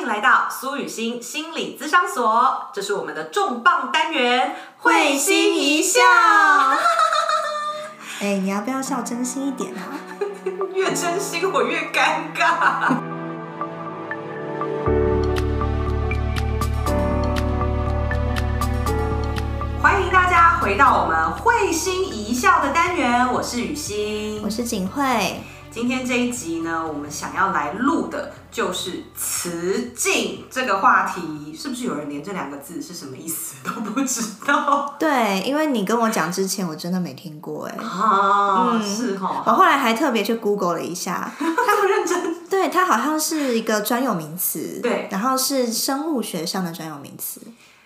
迎来到苏雨欣心理咨商所，这是我们的重磅单元——会心一笑。哎，你要不要笑真心一点啊？越真心我越尴尬。欢迎大家回到我们会心一笑的单元，我是雨欣，我是景慧。今天这一集呢，我们想要来录的就是雌竞这个话题，是不是有人连这两个字是什么意思都不知道？对，因为你跟我讲之前，我真的没听过哎。啊，是哈。我后来还特别去 Google 了一下，这么认真？对，它好像是一个专有名词，对，然后是生物学上的专有名词。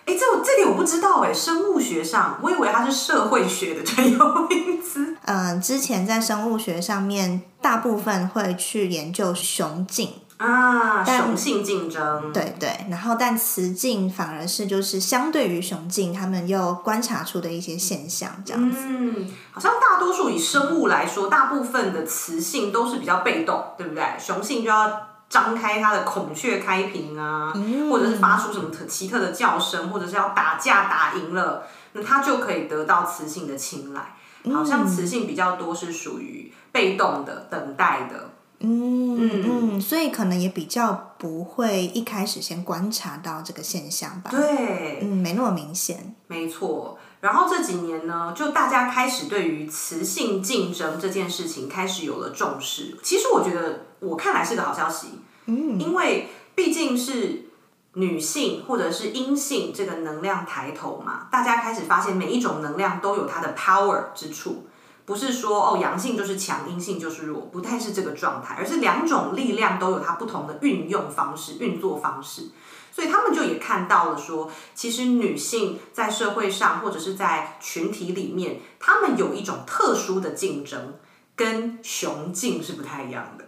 哎，这我这点我不知道哎，生物学上，我以为它是社会学的专有名词。嗯，之前在生物学上面，大部分会去研究雄竞啊，雄性竞争，对对。然后，但雌竞反而是就是相对于雄竞，他们又观察出的一些现象，这样子。嗯，好像大多数以生物来说，大部分的雌性都是比较被动，对不对？雄性就要。张开它的孔雀开屏啊，或者是发出什么特奇特的叫声，或者是要打架打赢了，那它就可以得到雌性的青睐。好像雌性比较多是属于被动的、等待的。嗯嗯，所以可能也比较不会一开始先观察到这个现象吧。对，嗯，没那么明显。没错。然后这几年呢，就大家开始对于雌性竞争这件事情开始有了重视。其实我觉得，我看来是个好消息。嗯，因为毕竟是女性或者是阴性这个能量抬头嘛，大家开始发现每一种能量都有它的 power 之处，不是说哦阳性就是强，阴性就是弱，不太是这个状态，而是两种力量都有它不同的运用方式、运作方式，所以他们就也看到了说，其实女性在社会上或者是在群体里面，她们有一种特殊的竞争，跟雄竞是不太一样的。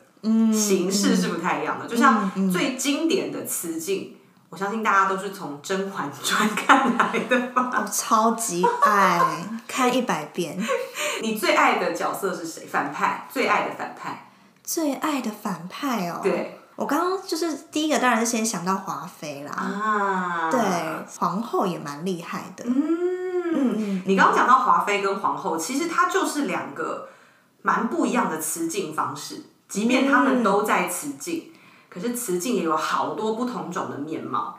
形式是不太一样的，就像最经典的雌竞，我相信大家都是从《甄嬛传》看来的吧？我超级爱看一百遍。你最爱的角色是谁？反派？最爱的反派？最爱的反派哦。对，我刚刚就是第一个，当然是先想到华妃啦。啊，对，皇后也蛮厉害的。嗯，你刚刚讲到华妃跟皇后，其实它就是两个蛮不一样的雌竞方式。即便他们都在雌竞，可是雌竞也有好多不同种的面貌。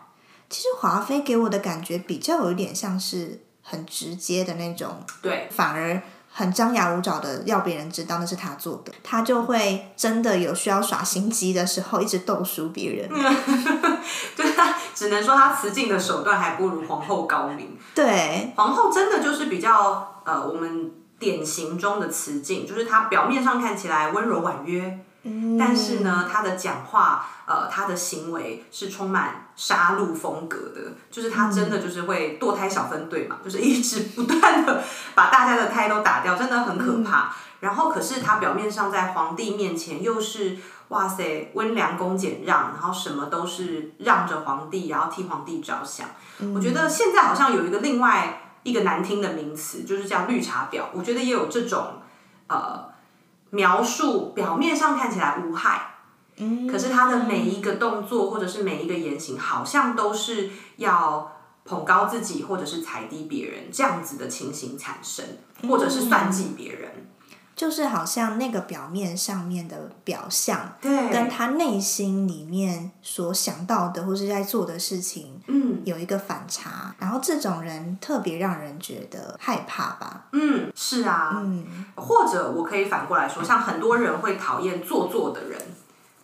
其实华妃给我的感觉比较有一点像是很直接的那种，对，反而很张牙舞爪的要别人知道那是他做的，他就会真的有需要耍心机的时候，一直斗输别人。对他只能说他雌竞的手段还不如皇后高明。对，皇后真的就是比较呃我们。典型中的雌竞，就是她表面上看起来温柔婉约，但是呢，他的讲话，呃，他的行为是充满杀戮风格的，就是他真的就是会堕胎小分队嘛，就是一直不断的把大家的胎都打掉，真的很可怕。然后，可是他表面上在皇帝面前又是哇塞温良恭俭让，然后什么都是让着皇帝，然后替皇帝着想。我觉得现在好像有一个另外。一个难听的名词就是叫绿茶婊，我觉得也有这种呃描述，表面上看起来无害，嗯，可是他的每一个动作或者是每一个言行，好像都是要捧高自己或者是踩低别人这样子的情形产生，或者是算计别人。就是好像那个表面上面的表象，对，跟他内心里面所想到的或是在做的事情，嗯，有一个反差，然后这种人特别让人觉得害怕吧？嗯，是啊，嗯，或者我可以反过来说，像很多人会讨厌做作的人，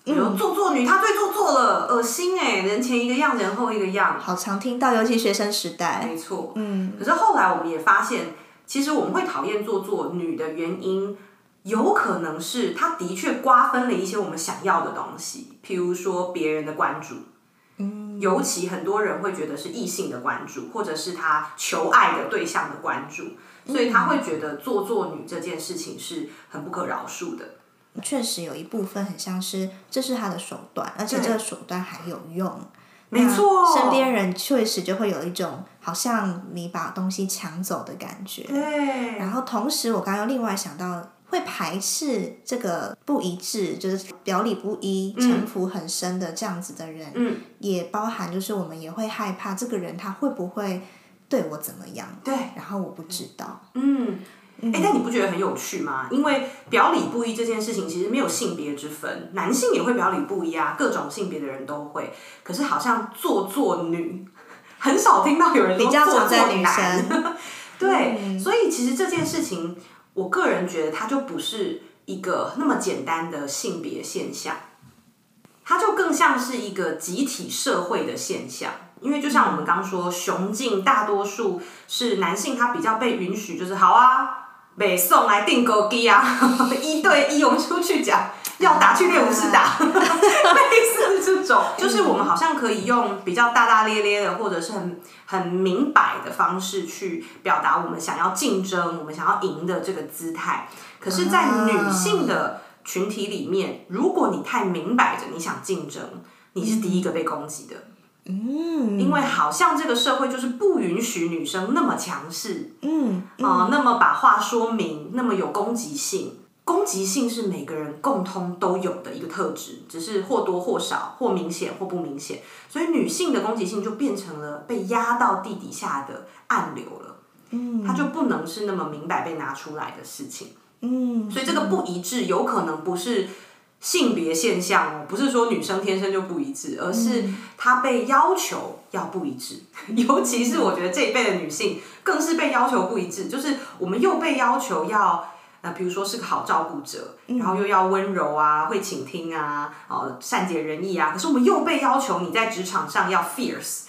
比如做作女，她最做作了，恶心哎，人前一个样，人后一个样，好常听到，尤其学生时代，没错，嗯，可是后来我们也发现。其实我们会讨厌做作女的原因，有可能是她的确瓜分了一些我们想要的东西，譬如说别人的关注，嗯，尤其很多人会觉得是异性的关注，或者是他求爱的对象的关注，所以他会觉得做作女这件事情是很不可饶恕的。确实有一部分很像是这是他的手段，而且这个手段还有用。没错，身边人确实就会有一种好像你把东西抢走的感觉。对。然后同时，我刚刚又另外想到，会排斥这个不一致，就是表里不一、城府很深的这样子的人，嗯，也包含就是我们也会害怕这个人他会不会对我怎么样，对，然后我不知道，嗯。哎，但你不觉得很有趣吗？因为表里不一这件事情其实没有性别之分，男性也会表里不一啊，各种性别的人都会。可是好像做作女 很少听到有人比较做在女生。对，所以其实这件事情，我个人觉得它就不是一个那么简单的性别现象，它就更像是一个集体社会的现象。因为就像我们刚说，雄竞大多数是男性，他比较被允许，就是好啊。北宋来定勾机啊，一对一我们出去讲，要打去练武士打，类似这种，就是我们好像可以用比较大大咧咧的，或者是很很明摆的方式去表达我们想要竞争、我们想要赢的这个姿态。可是，在女性的群体里面，如果你太明摆着你想竞争，你是第一个被攻击的。嗯，因为好像这个社会就是不允许女生那么强势，嗯啊，那么把话说明，那么有攻击性。攻击性是每个人共通都有的一个特质，只是或多或少，或明显或不明显。所以女性的攻击性就变成了被压到地底下的暗流了，嗯，它就不能是那么明白被拿出来的事情，嗯，所以这个不一致有可能不是。性别现象哦，不是说女生天生就不一致，而是她被要求要不一致。尤其是我觉得这一辈的女性，更是被要求不一致。就是我们又被要求要，呃，比如说是个好照顾者，然后又要温柔啊，会倾听啊，哦，善解人意啊。可是我们又被要求你在职场上要 fierce，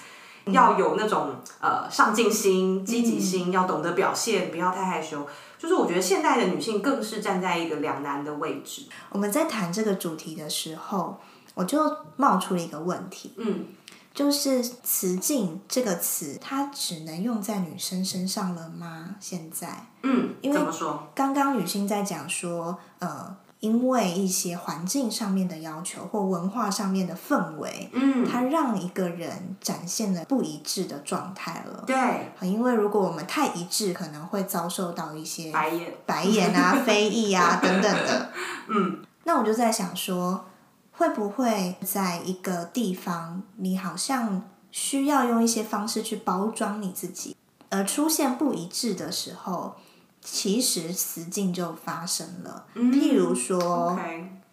要有那种呃上进心、积极心，要懂得表现，不要太害羞。就是我觉得现代的女性更是站在一个两难的位置。我们在谈这个主题的时候，我就冒出了一个问题，嗯，就是“雌竞”这个词，它只能用在女生身上了吗？现在，嗯，怎么说？刚刚女性在讲说，呃。因为一些环境上面的要求或文化上面的氛围，嗯，它让一个人展现了不一致的状态了。对，因为如果我们太一致，可能会遭受到一些白眼、白眼啊、非议啊等等的。嗯，那我就在想说，会不会在一个地方，你好像需要用一些方式去包装你自己，而出现不一致的时候。其实雌竞就发生了，譬如说，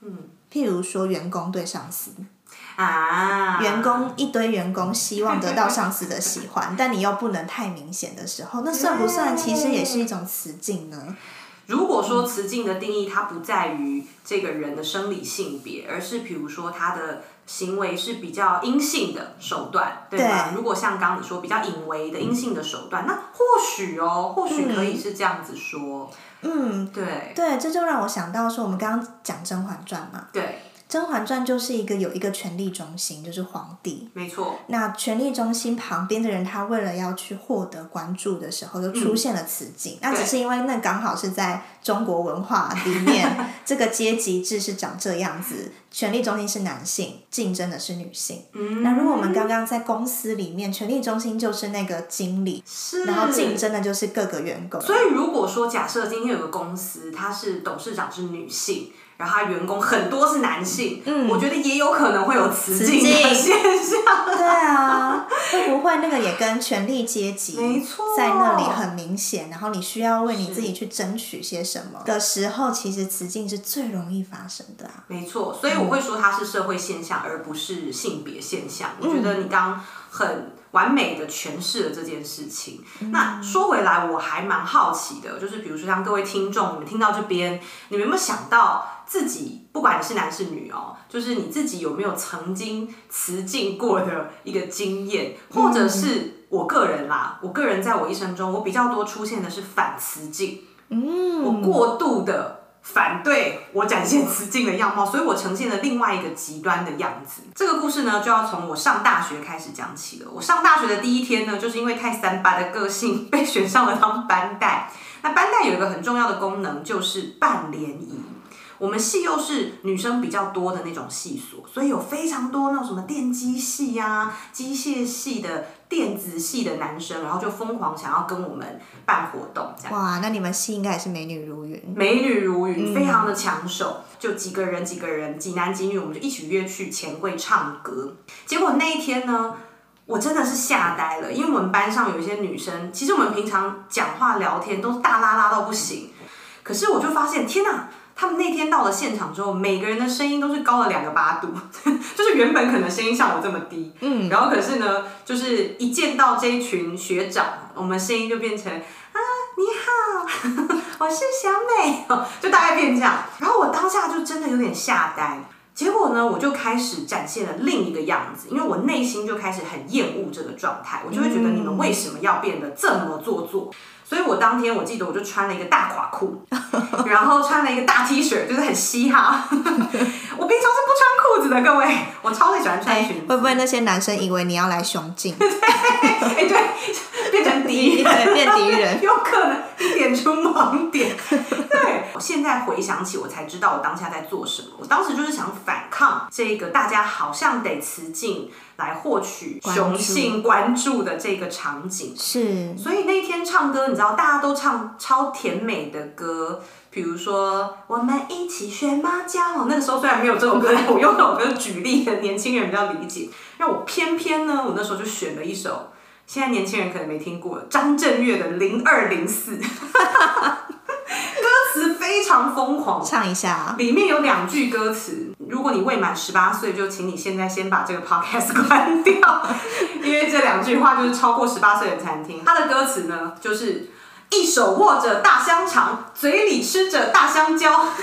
嗯，譬如说员工对上司啊，员工一堆员工希望得到上司的喜欢，但你又不能太明显的时候，那算不算其实也是一种辞境呢？如果说辞境的定义，它不在于这个人的生理性别，而是比如说他的。行为是比较阴性的手段，对吧？如果像刚你说比较隐微的阴性的手段，那或许哦，或许可以是这样子说。嗯，对，对，这就让我想到说，我们刚刚讲《甄嬛传》嘛，对。《甄嬛传》就是一个有一个权力中心，就是皇帝。没错。那权力中心旁边的人，他为了要去获得关注的时候，就出现了雌竞。那只是因为那刚好是在中国文化里面，这个阶级制是长这样子，权力中心是男性，竞争的是女性。嗯。那如果我们刚刚在公司里面，权力中心就是那个经理，是。然后竞争的就是各个员工。所以如果说假设今天有个公司，它是董事长是女性。然后他员工很多是男性，嗯，我觉得也有可能会有雌竞的现象。对啊，会不会那个也跟权力阶级在那里很明显？然后你需要为你自己去争取些什么的时候，其实雌竞是最容易发生的啊。没错，所以我会说它是社会现象，而不是性别现象。我觉得你刚很。完美的诠释了这件事情。那说回来，我还蛮好奇的，就是比如说像各位听众，你们听到这边，你们有没有想到自己，不管你是男是女哦，就是你自己有没有曾经雌竞过的一个经验，或者是我个人啦，我个人在我一生中，我比较多出现的是反雌竞，嗯，我过度的。反对我展现雌竞的样貌，所以我呈现了另外一个极端的样子。这个故事呢，就要从我上大学开始讲起了。我上大学的第一天呢，就是因为太三八的个性，被选上了当班带。那班带有一个很重要的功能，就是办联谊。我们系又是女生比较多的那种系所，所以有非常多那种什么电机系呀、机械系的、电子系的男生，然后就疯狂想要跟我们办活动，这样。哇，那你们系应该也是美女如云。美女如云，非常的抢手，就几个人几个人，几男几女，我们就一起约去钱柜唱歌。结果那一天呢，我真的是吓呆了，因为我们班上有一些女生，其实我们平常讲话聊天都是大拉拉到不行，可是我就发现，天哪！他们那天到了现场之后，每个人的声音都是高了两个八度，就是原本可能声音像我这么低，嗯，然后可是呢，就是一见到这一群学长，我们声音就变成啊，你好，我是小美，就大概变这样。然后我当下就真的有点吓呆，结果呢，我就开始展现了另一个样子，因为我内心就开始很厌恶这个状态，我就会觉得你们为什么要变得这么做作？所以我当天我记得我就穿了一个大垮裤，然后穿了一个大 T 恤，就是很嘻哈。我平常是不穿裤子的，各位，我超级喜欢穿裙子。会不会那些男生以为你要来雄竞？哎，对，变成敌人，变敌人，有可能一点出盲点。对，我现在回想起，我才知道我当下在做什么。我当时就是想反抗这个大家好像得雌竞。来获取雄性关注的这个场景是，所以那一天唱歌，你知道大家都唱超甜美的歌，比如说我们一起学猫叫。那个时候虽然没有这首歌，但我用这首歌举例的年轻人比较理解。那我偏偏呢，我那时候就选了一首现在年轻人可能没听过张震岳的《零二零四》。歌词非常疯狂，唱一下。里面有两句歌词，如果你未满十八岁，就请你现在先把这个 podcast 关掉，因为这两句话就是超过十八岁的才能听。它的歌词呢，就是一手握着大香肠，嘴里吃着大香蕉。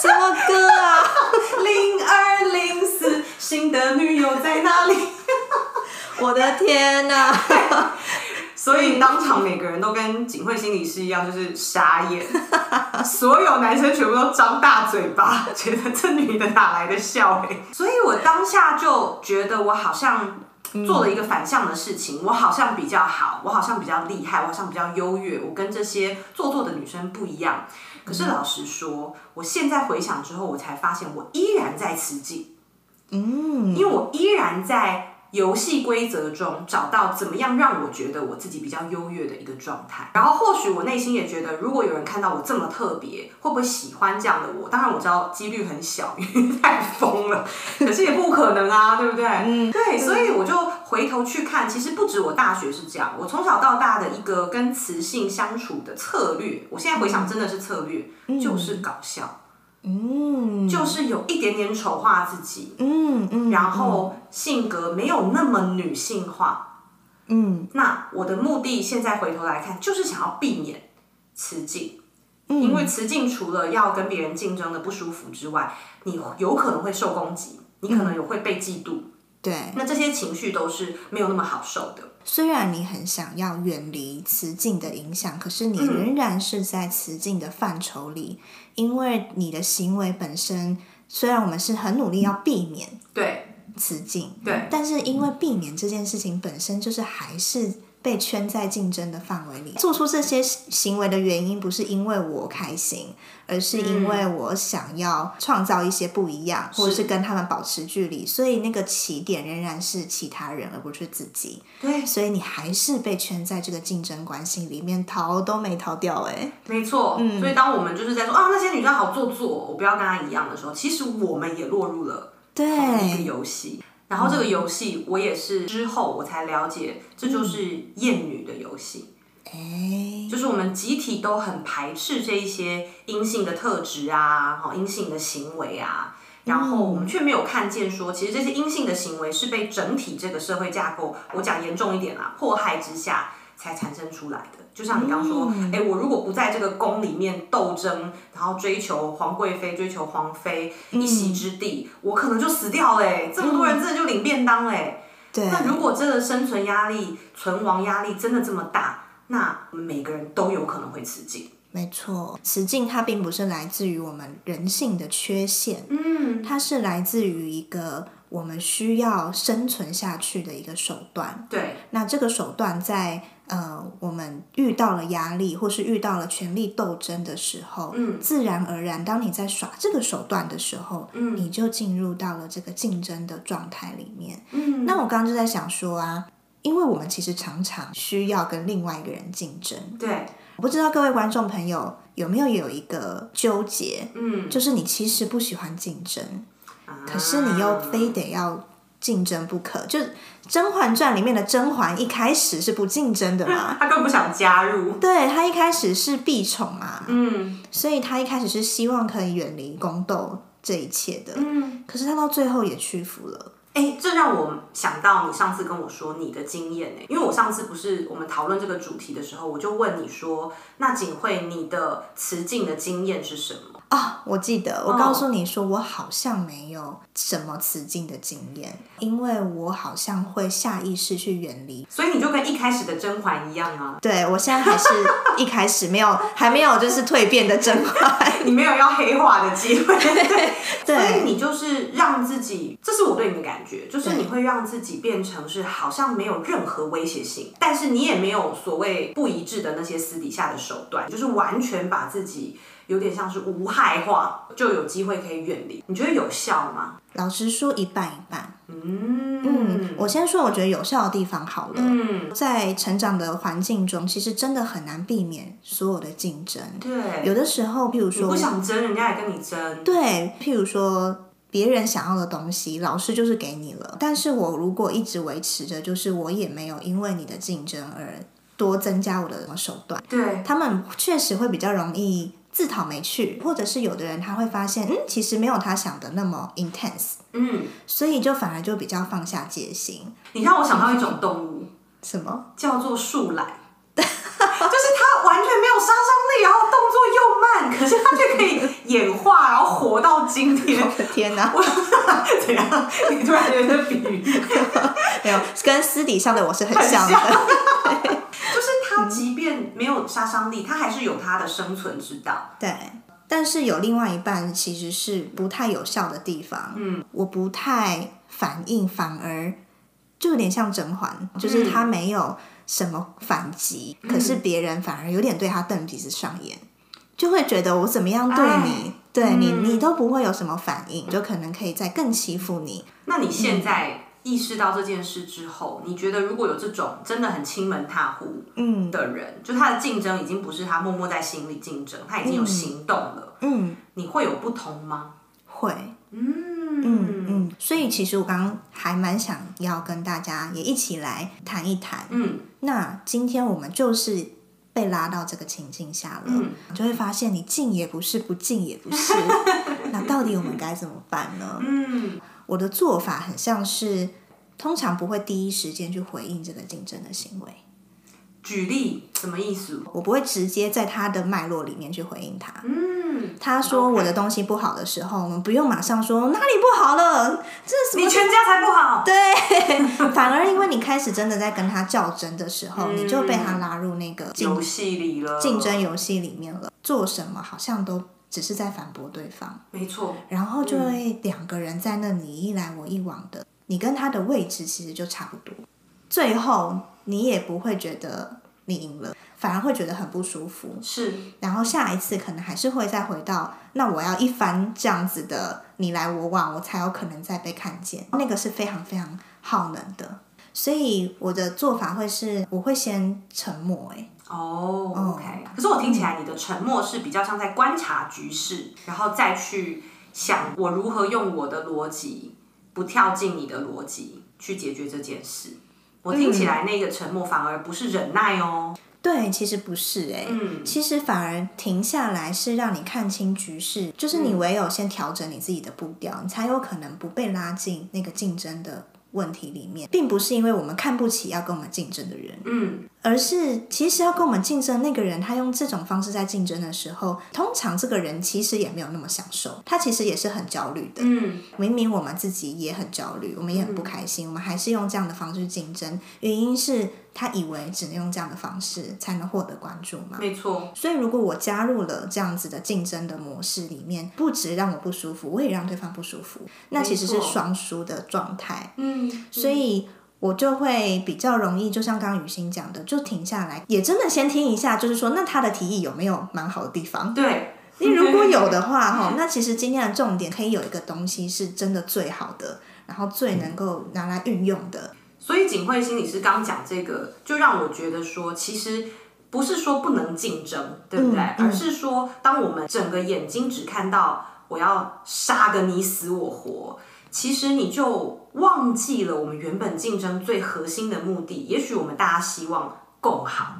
什么歌啊？零二零四，新的女友在哪里？我的天哪！所以当场每个人都跟警会心理师一样，就是傻眼，所有男生全部都张大嘴巴，觉得这女的哪来的笑哎？所以我当下就觉得我好像做了一个反向的事情，我好像比较好，我好像比较厉害，我好像比较优越，我跟这些做作的女生不一样。可是老实说，我现在回想之后，我才发现我依然在吃劲，嗯，因为我依然在。游戏规则中找到怎么样让我觉得我自己比较优越的一个状态，然后或许我内心也觉得，如果有人看到我这么特别，会不会喜欢这样的我？当然我知道几率很小，因为太疯了，可是也不可能啊，对不对？嗯，对，所以我就回头去看，其实不止我大学是这样，我从小到大的一个跟雌性相处的策略，我现在回想真的是策略，就是搞笑。嗯，就是有一点点丑化自己，嗯嗯，然后性格没有那么女性化，嗯，那我的目的现在回头来看，就是想要避免雌竞，因为雌竞除了要跟别人竞争的不舒服之外，你有可能会受攻击，你可能有会被嫉妒，对，那这些情绪都是没有那么好受的。虽然你很想要远离雌竞的影响，可是你仍然是在雌竞的范畴里。因为你的行为本身，虽然我们是很努力要避免对雌竞，对，但是因为避免这件事情本身就是还是。被圈在竞争的范围里，做出这些行为的原因不是因为我开心，而是因为我想要创造一些不一样，或者是跟他们保持距离，所以那个起点仍然是其他人，而不是自己。对，所以你还是被圈在这个竞争关系里面，逃都没逃掉。哎，没错。嗯，所以当我们就是在说啊，那些女生好做作，我不要跟她一样的时候，其实我们也落入了对一个游戏。然后这个游戏我也是之后我才了解，这就是厌女的游戏。哎，就是我们集体都很排斥这一些阴性的特质啊，哈，阴性的行为啊，然后我们却没有看见说，其实这些阴性的行为是被整体这个社会架构，我讲严重一点啦，迫害之下。才产生出来的，就像你刚说，哎，我如果不在这个宫里面斗争，然后追求皇贵妃、追求皇妃一席之地，我可能就死掉嘞。这么多人真的就领便当嘞。对。那如果真的生存压力、存亡压力真的这么大，那每个人都有可能会辞境。没错，辞境它并不是来自于我们人性的缺陷，嗯，它是来自于一个我们需要生存下去的一个手段。对。那这个手段在呃，我们遇到了压力，或是遇到了权力斗争的时候，嗯，自然而然，当你在耍这个手段的时候，嗯，你就进入到了这个竞争的状态里面。嗯，那我刚刚就在想说啊，因为我们其实常常需要跟另外一个人竞争。对，我不知道各位观众朋友有没有有一个纠结，嗯，就是你其实不喜欢竞争，可是你又非得要。竞争不可，就《甄嬛传》里面的甄嬛一开始是不竞争的嘛，她更不想加入。对她一开始是避宠嘛，嗯，所以她一开始是希望可以远离宫斗这一切的，嗯，可是她到最后也屈服了。哎，这让我想到你上次跟我说你的经验呢，因为我上次不是我们讨论这个主题的时候，我就问你说，那景惠你的辞境的经验是什么？啊，我记得我告诉你说，我好像没有什么辞境的经验，因为我好像会下意识去远离，所以你就跟一开始的甄嬛一样啊。对，我现在还是一开始没有，还没有就是蜕变的甄嬛，你没有要黑化的机会，对所以你就是让自己，这是我对你的感觉，就是你会让自己变成是好像没有任何威胁性，但是你也没有所谓不一致的那些私底下的手段，就是完全把自己。有点像是无害化，就有机会可以远离。你觉得有效吗？老实说，一半一半。嗯嗯，我先说，我觉得有效的地方好了。嗯，在成长的环境中，其实真的很难避免所有的竞争。对，有的时候，譬如说，不想争，人家也跟你争。对，譬如说，别人想要的东西，老师就是给你了。但是我如果一直维持着，就是我也没有因为你的竞争而多增加我的手段。对，他们确实会比较容易。自讨没趣，或者是有的人他会发现，嗯，其实没有他想的那么 intense，嗯，所以就反而就比较放下戒心。你让我想到一种动物，什么叫做树懒？就是它完全没有杀伤力，然后动作又慢，可是它却可以演化，然后活到今天。我的天哪！怎样？你突然觉得比喻 没有跟私底下的我是很像的。它即便没有杀伤力，它还是有它的生存之道。对，但是有另外一半其实是不太有效的地方。嗯，我不太反应，反而就有点像甄嬛，就是他没有什么反击，可是别人反而有点对他瞪鼻子上眼，就会觉得我怎么样对你，对你，你都不会有什么反应，就可能可以再更欺负你。那你现在？意识到这件事之后，你觉得如果有这种真的很亲门踏户的人，就他的竞争已经不是他默默在心里竞争，他已经有行动了，嗯，你会有不同吗？会，嗯嗯嗯。所以其实我刚刚还蛮想要跟大家也一起来谈一谈，嗯，那今天我们就是被拉到这个情境下了，就会发现你进也不是，不进也不是，那到底我们该怎么办呢？嗯。我的做法很像是，通常不会第一时间去回应这个竞争的行为。举例什么意思？我不会直接在他的脉络里面去回应他。嗯，他说我的东西不好的时候，我们不用马上说哪里不好了，这是你全家才不好。对，反而因为你开始真的在跟他较真的时候，你就被他拉入那个游戏里了，竞争游戏里面了。做什么好像都。只是在反驳对方，没错，然后就会两个人在那里一来我一往的，你跟他的位置其实就差不多，最后你也不会觉得你赢了，反而会觉得很不舒服。是，然后下一次可能还是会再回到，那我要一番这样子的你来我往，我才有可能再被看见，那个是非常非常耗能的，所以我的做法会是，我会先沉默，哎。哦，OK。可是我听起来你的沉默是比较像在观察局势，然后再去想我如何用我的逻辑不跳进你的逻辑去解决这件事。我听起来那个沉默反而不是忍耐哦。对，其实不是哎，嗯，其实反而停下来是让你看清局势，就是你唯有先调整你自己的步调，你才有可能不被拉进那个竞争的。问题里面，并不是因为我们看不起要跟我们竞争的人，嗯，而是其实要跟我们竞争那个人，他用这种方式在竞争的时候，通常这个人其实也没有那么享受，他其实也是很焦虑的，嗯，明明我们自己也很焦虑，我们也很不开心，我们还是用这样的方式竞争，原因是。他以为只能用这样的方式才能获得关注吗？没错。所以如果我加入了这样子的竞争的模式里面，不止让我不舒服，我也让对方不舒服，那其实是双输的状态。嗯。所以我就会比较容易，就像刚刚雨欣讲的，就停下来，也真的先听一下，就是说，那他的提议有没有蛮好的地方？对，你如果有的话，哈，那其实今天的重点可以有一个东西是真的最好的，然后最能够拿来运用的。所以景惠心理师刚讲这个，就让我觉得说，其实不是说不能竞争，对不对？而是说，当我们整个眼睛只看到我要杀个你死我活。其实你就忘记了我们原本竞争最核心的目的。也许我们大家希望共好。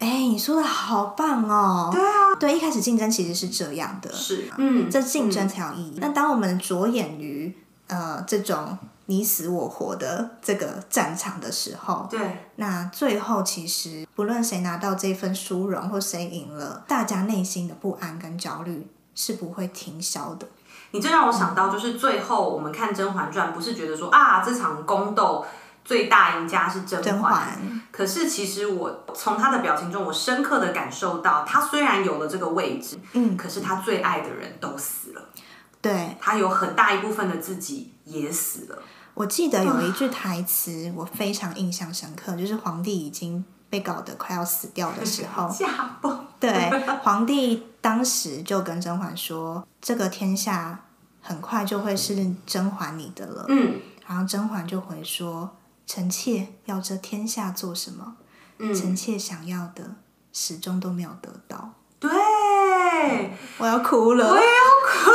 哎，你说的好棒哦！对啊，对，一开始竞争其实是这样的，是，嗯，这竞争才有意义。那当我们着眼于呃这种你死我活的这个战场的时候，对，那最后其实不论谁拿到这份殊荣或谁赢了，大家内心的不安跟焦虑是不会停消的。你这让我想到，就是最后我们看《甄嬛传》，不是觉得说啊，这场宫斗最大赢家是甄嬛。可是其实我从她的表情中，我深刻的感受到，她虽然有了这个位置，嗯，可是她最爱的人都死了。对，他有很大一部分的自己也死了。我记得有一句台词，我非常印象深刻，就是皇帝已经被搞得快要死掉的时候，驾崩。对，皇帝当时就跟甄嬛说：“这个天下。”很快就会是甄嬛你的了。嗯，然后甄嬛就回说：“臣妾要这天下做什么？臣妾想要的始终都没有得到。”对，我要哭了，我也要哭。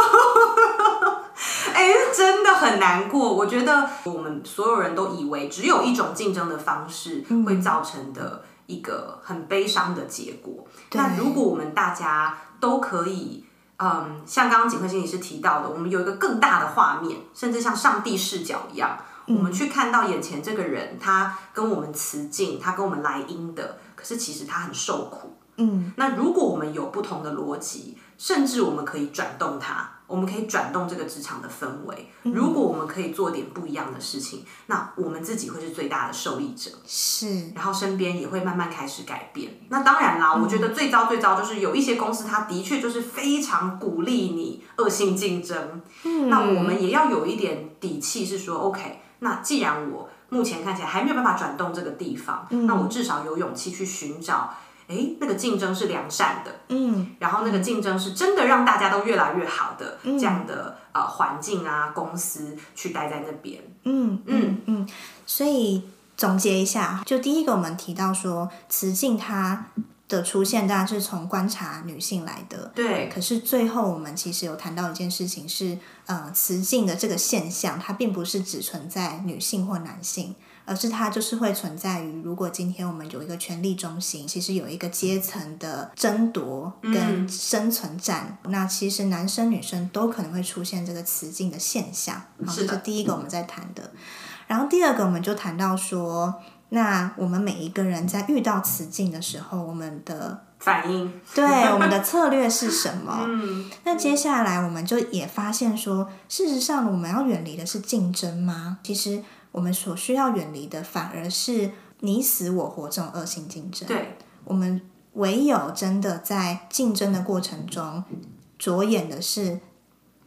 哎，真的很难过。我觉得我们所有人都以为只有一种竞争的方式会造成的一个很悲伤的结果。那如果我们大家都可以。嗯，像刚刚景慧心理师提到的，我们有一个更大的画面，甚至像上帝视角一样，我们去看到眼前这个人，他跟我们辞敬，他跟我们来阴的，可是其实他很受苦。嗯，那如果我们有不同的逻辑，甚至我们可以转动它。我们可以转动这个职场的氛围。如果我们可以做点不一样的事情，那我们自己会是最大的受益者。是，然后身边也会慢慢开始改变。那当然啦，我觉得最糟最糟就是有一些公司，它的确就是非常鼓励你恶性竞争。嗯，那我们也要有一点底气，是说 OK。那既然我目前看起来还没有办法转动这个地方，那我至少有勇气去寻找。哎，那个竞争是良善的，嗯，然后那个竞争是真的让大家都越来越好的这样的呃环境啊，公司去待在那边，嗯嗯嗯。所以总结一下，就第一个我们提到说，雌竞它的出现当然是从观察女性来的，对。可是最后我们其实有谈到一件事情是，呃，雌竞的这个现象，它并不是只存在女性或男性。而是它就是会存在于，如果今天我们有一个权力中心，其实有一个阶层的争夺跟生存战，那其实男生女生都可能会出现这个雌竞的现象。好，这是第一个我们在谈的。然后第二个我们就谈到说，那我们每一个人在遇到雌竞的时候，我们的反应，对我们的策略是什么？嗯，那接下来我们就也发现说，事实上我们要远离的是竞争吗？其实。我们所需要远离的，反而是你死我活这种恶性竞争。对，我们唯有真的在竞争的过程中，着眼的是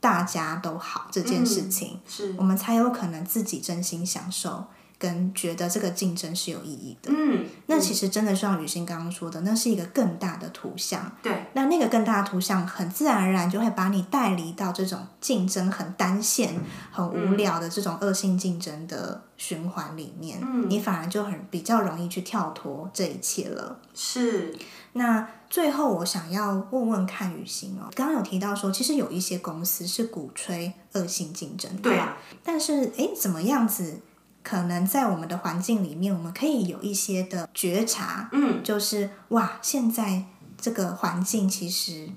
大家都好这件事情，是我们才有可能自己真心享受。跟觉得这个竞争是有意义的，嗯，那其实真的像雨欣刚刚说的，那是一个更大的图像，对，那那个更大的图像，很自然而然就会把你带离到这种竞争很单线、很无聊的这种恶性竞争的循环里面，嗯，你反而就很比较容易去跳脱这一切了。是，那最后我想要问问看雨欣哦，刚刚有提到说，其实有一些公司是鼓吹恶性竞争，对啊，但是哎，怎么样子？可能在我们的环境里面，我们可以有一些的觉察，嗯，就是哇，现在这个环境其实。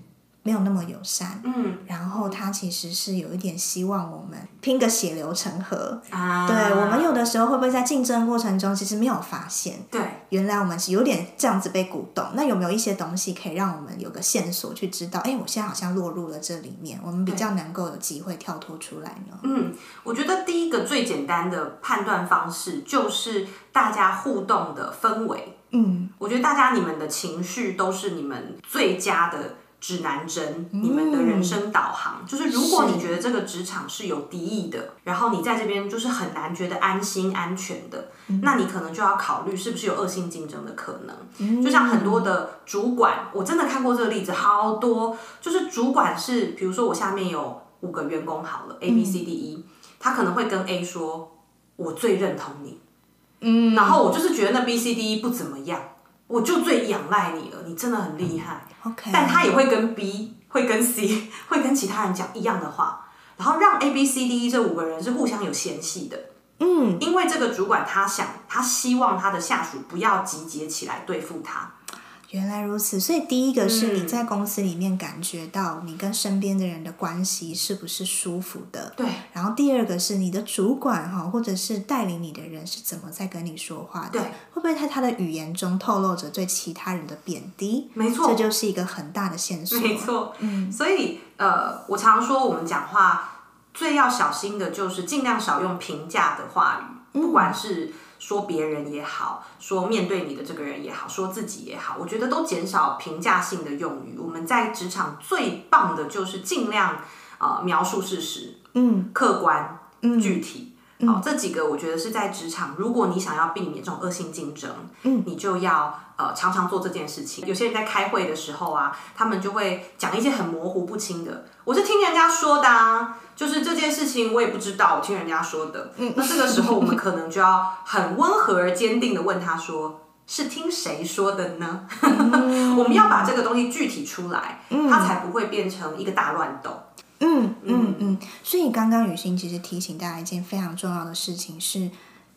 没有那么友善，嗯，然后他其实是有一点希望我们拼个血流成河啊。对我们有的时候会不会在竞争过程中其实没有发现？对，原来我们是有点这样子被鼓动。那有没有一些东西可以让我们有个线索去知道？哎，我现在好像落入了这里面，我们比较能够有机会跳脱出来呢？嗯，我觉得第一个最简单的判断方式就是大家互动的氛围。嗯，我觉得大家你们的情绪都是你们最佳的。指南针，你们的人生导航。就是如果你觉得这个职场是有敌意的，然后你在这边就是很难觉得安心安全的，那你可能就要考虑是不是有恶性竞争的可能。就像很多的主管，我真的看过这个例子，好多。就是主管是，比如说我下面有五个员工好了，A B C D E，他可能会跟 A 说，我最认同你。嗯，然后我就是觉得那 B C D E 不怎么样，我就最仰赖你了，你真的很厉害。OK，但他也会跟 B、会跟 C、会跟其他人讲一样的话，然后让 A B C D E 这五个人是互相有嫌隙的。嗯，因为这个主管他想，他希望他的下属不要集结起来对付他。原来如此，所以第一个是你在公司里面感觉到你跟身边的人的关系是不是舒服的？对。然后第二个是你的主管哈，或者是带领你的人是怎么在跟你说话的？对。会不会在他的语言中透露着对其他人的贬低？没错，这就是一个很大的线索。没错，嗯。所以呃，我常说我们讲话最要小心的就是尽量少用评价的话语，不管是。说别人也好，说面对你的这个人也好，说自己也好，我觉得都减少评价性的用语。我们在职场最棒的就是尽量啊描述事实，嗯，客观，嗯，具体。好，这几个我觉得是在职场，如果你想要避免这种恶性竞争，嗯，你就要呃常常做这件事情。有些人在开会的时候啊，他们就会讲一些很模糊不清的，我是听人家说的啊，就是这件事情我也不知道，我听人家说的。嗯，那这个时候我们可能就要很温和而坚定的问他说，是听谁说的呢？我们要把这个东西具体出来，它才不会变成一个大乱斗。嗯嗯嗯，所以刚刚雨欣其实提醒大家一件非常重要的事情是，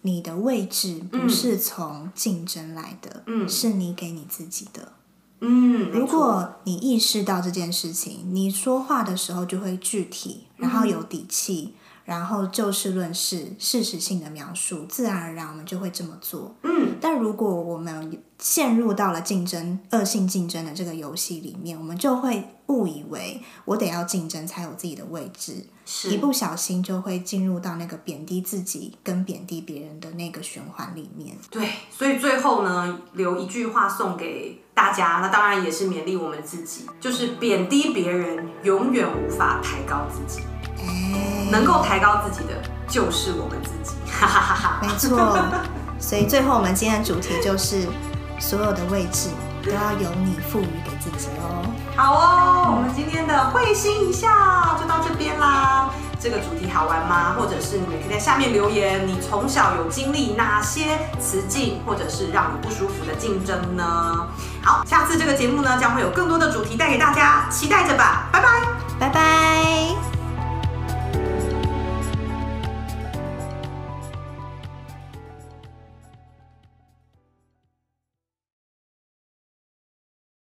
你的位置不是从竞争来的，嗯，是你给你自己的。嗯，如果你意识到这件事情，你说话的时候就会具体，然后有底气。然后就事论事、事实性的描述，自然而然我们就会这么做。嗯，但如果我们陷入到了竞争、恶性竞争的这个游戏里面，我们就会误以为我得要竞争才有自己的位置，一不小心就会进入到那个贬低自己跟贬低别人的那个循环里面。对，所以最后呢，留一句话送给大家，那当然也是勉励我们自己，就是贬低别人永远无法抬高自己。能够抬高自己的就是我们自己，哈哈哈哈没错。所以最后我们今天的主题就是，所有的位置都要由你赋予给自己哦。好哦，我们今天的会心一笑就到这边啦。这个主题好玩吗？或者是你们可以在下面留言，你从小有经历哪些雌竞或者是让你不舒服的竞争呢？好，下次这个节目呢将会有更多的主题带给大家，期待着吧。拜拜，拜拜。